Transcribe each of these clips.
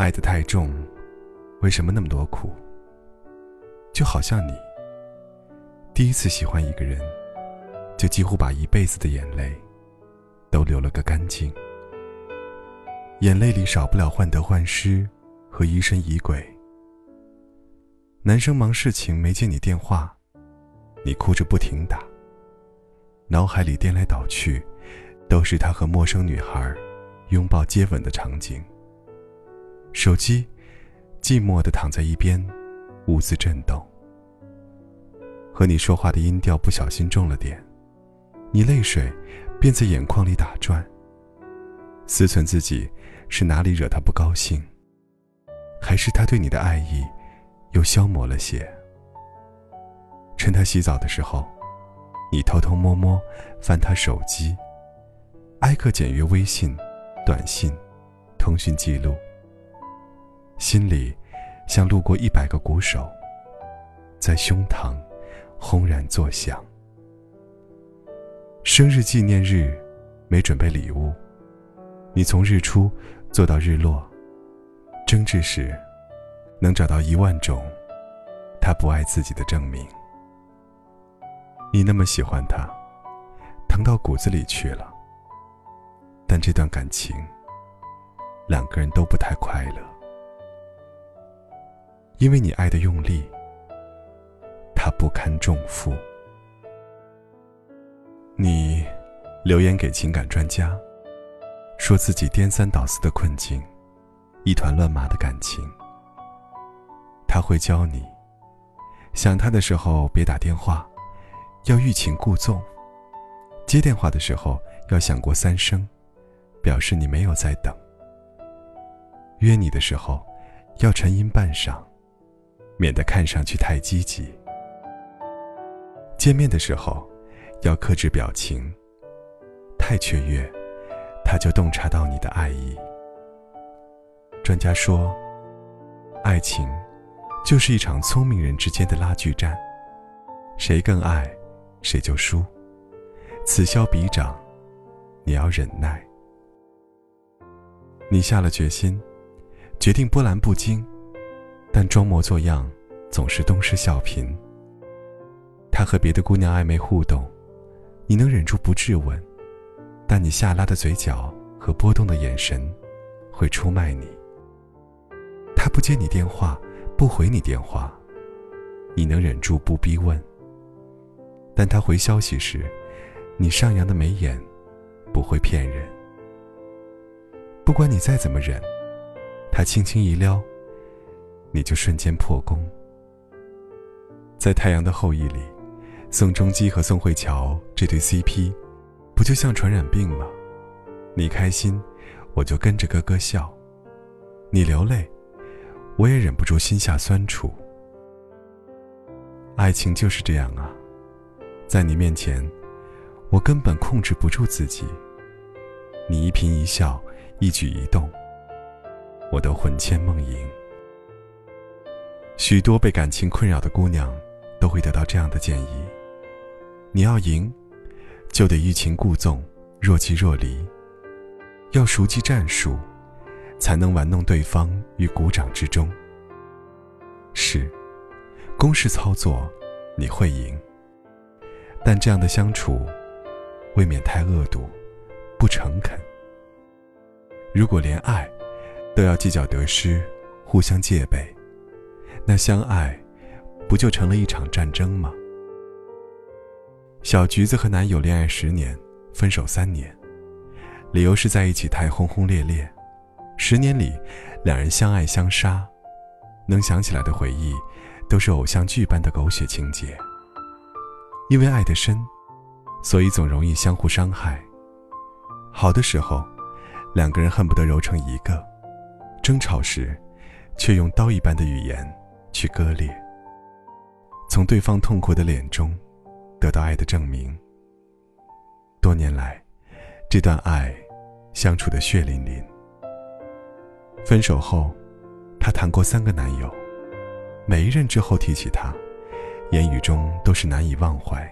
爱得太重，为什么那么多苦？就好像你第一次喜欢一个人，就几乎把一辈子的眼泪都流了个干净。眼泪里少不了患得患失和疑神疑鬼。男生忙事情没接你电话，你哭着不停打。脑海里颠来倒去，都是他和陌生女孩。拥抱接吻的场景。手机寂寞的躺在一边，兀自震动。和你说话的音调不小心重了点，你泪水便在眼眶里打转。思忖自己是哪里惹他不高兴，还是他对你的爱意又消磨了些？趁他洗澡的时候，你偷偷摸摸翻他手机，挨个检阅微信。短信、通讯记录，心里像路过一百个鼓手，在胸膛轰然作响。生日纪念日没准备礼物，你从日出做到日落，争执时能找到一万种他不爱自己的证明。你那么喜欢他，疼到骨子里去了。但这段感情，两个人都不太快乐，因为你爱的用力，他不堪重负。你留言给情感专家，说自己颠三倒四的困境，一团乱麻的感情。他会教你，想他的时候别打电话，要欲擒故纵；接电话的时候要想过三声。表示你没有在等。约你的时候，要沉吟半晌，免得看上去太积极。见面的时候，要克制表情，太雀跃，他就洞察到你的爱意。专家说，爱情就是一场聪明人之间的拉锯战，谁更爱，谁就输。此消彼长，你要忍耐。你下了决心，决定波澜不惊，但装模作样，总是东施效颦。他和别的姑娘暧昧互动，你能忍住不质问，但你下拉的嘴角和波动的眼神，会出卖你。他不接你电话，不回你电话，你能忍住不逼问，但他回消息时，你上扬的眉眼，不会骗人。不管你再怎么忍，他轻轻一撩，你就瞬间破功。在《太阳的后裔》里，宋仲基和宋慧乔这对 CP，不就像传染病吗？你开心，我就跟着咯咯笑；你流泪，我也忍不住心下酸楚。爱情就是这样啊，在你面前，我根本控制不住自己。你一颦一笑。一举一动，我都魂牵梦萦。许多被感情困扰的姑娘，都会得到这样的建议：你要赢，就得欲擒故纵、若即若离；要熟记战术，才能玩弄对方于股掌之中。是，公式操作你会赢，但这样的相处，未免太恶毒、不诚恳。如果连爱都要计较得失，互相戒备，那相爱不就成了一场战争吗？小橘子和男友恋爱十年，分手三年，理由是在一起太轰轰烈烈。十年里，两人相爱相杀，能想起来的回忆，都是偶像剧般的狗血情节。因为爱得深，所以总容易相互伤害。好的时候。两个人恨不得揉成一个，争吵时，却用刀一般的语言去割裂，从对方痛苦的脸中得到爱的证明。多年来，这段爱相处的血淋淋。分手后，她谈过三个男友，每一任之后提起他，言语中都是难以忘怀。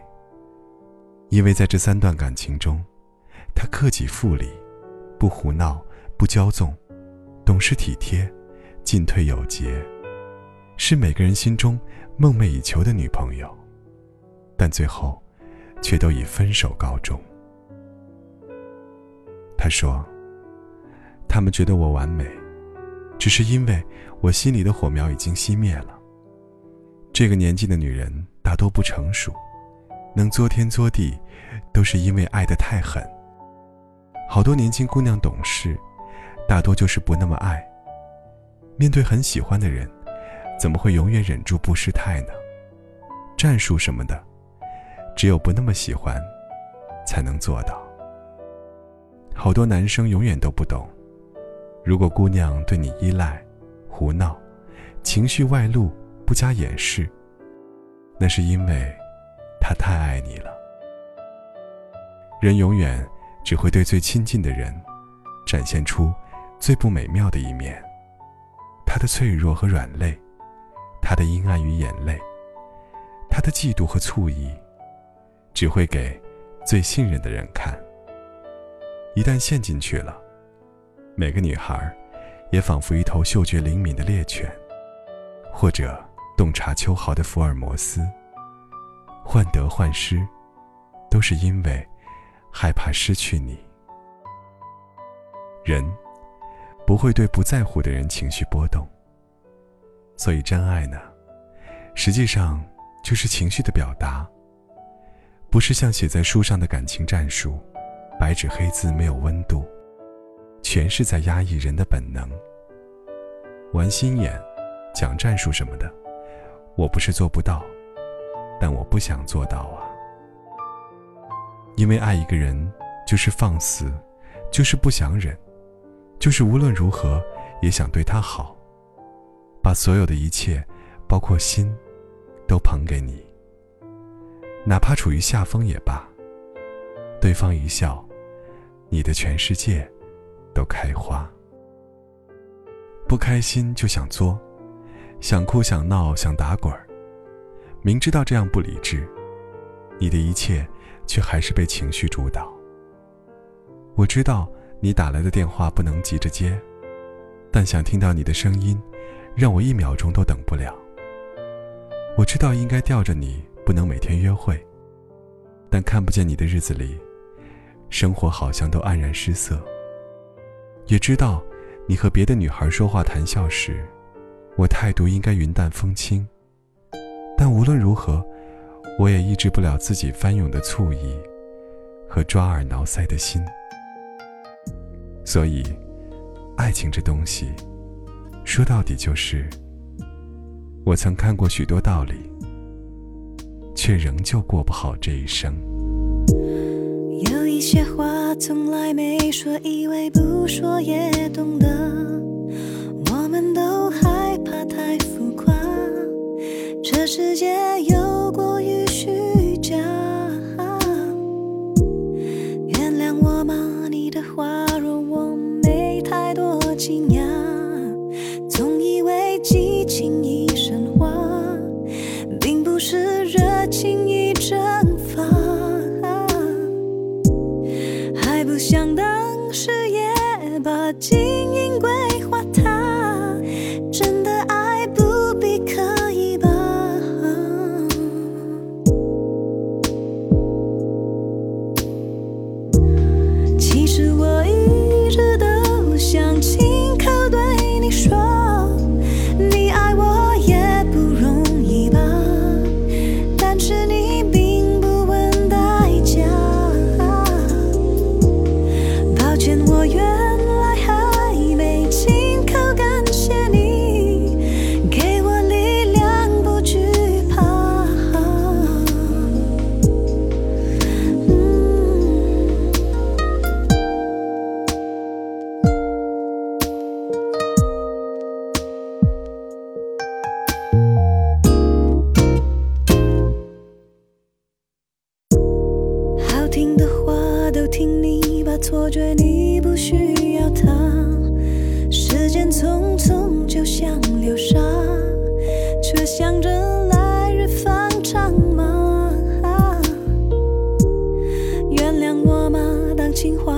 因为在这三段感情中，他克己复礼，不胡闹，不骄纵，懂事体贴，进退有节，是每个人心中梦寐以求的女朋友。但最后，却都以分手告终。他说：“他们觉得我完美，只是因为我心里的火苗已经熄灭了。这个年纪的女人大多不成熟。”能作天作地，都是因为爱得太狠。好多年轻姑娘懂事，大多就是不那么爱。面对很喜欢的人，怎么会永远忍住不失态呢？战术什么的，只有不那么喜欢，才能做到。好多男生永远都不懂，如果姑娘对你依赖、胡闹、情绪外露不加掩饰，那是因为。他太爱你了。人永远只会对最亲近的人展现出最不美妙的一面，他的脆弱和软肋，他的阴暗与眼泪，他的嫉妒和醋意，只会给最信任的人看。一旦陷进去了，每个女孩也仿佛一头嗅觉灵敏的猎犬，或者洞察秋毫的福尔摩斯。患得患失，都是因为害怕失去你。人不会对不在乎的人情绪波动，所以真爱呢，实际上就是情绪的表达，不是像写在书上的感情战术，白纸黑字没有温度，全是在压抑人的本能。玩心眼，讲战术什么的，我不是做不到。但我不想做到啊，因为爱一个人就是放肆，就是不想忍，就是无论如何也想对他好，把所有的一切，包括心，都捧给你，哪怕处于下风也罢。对方一笑，你的全世界都开花。不开心就想作，想哭想闹想打滚儿。明知道这样不理智，你的一切却还是被情绪主导。我知道你打来的电话不能急着接，但想听到你的声音，让我一秒钟都等不了。我知道应该吊着你不能每天约会，但看不见你的日子里，生活好像都黯然失色。也知道你和别的女孩说话谈笑时，我态度应该云淡风轻。但无论如何，我也抑制不了自己翻涌的醋意和抓耳挠腮的心。所以，爱情这东西，说到底就是，我曾看过许多道理，却仍旧过不好这一生。有一些话从来没说，以为不说也懂得，我们都害怕太浮夸。这世界经营情话。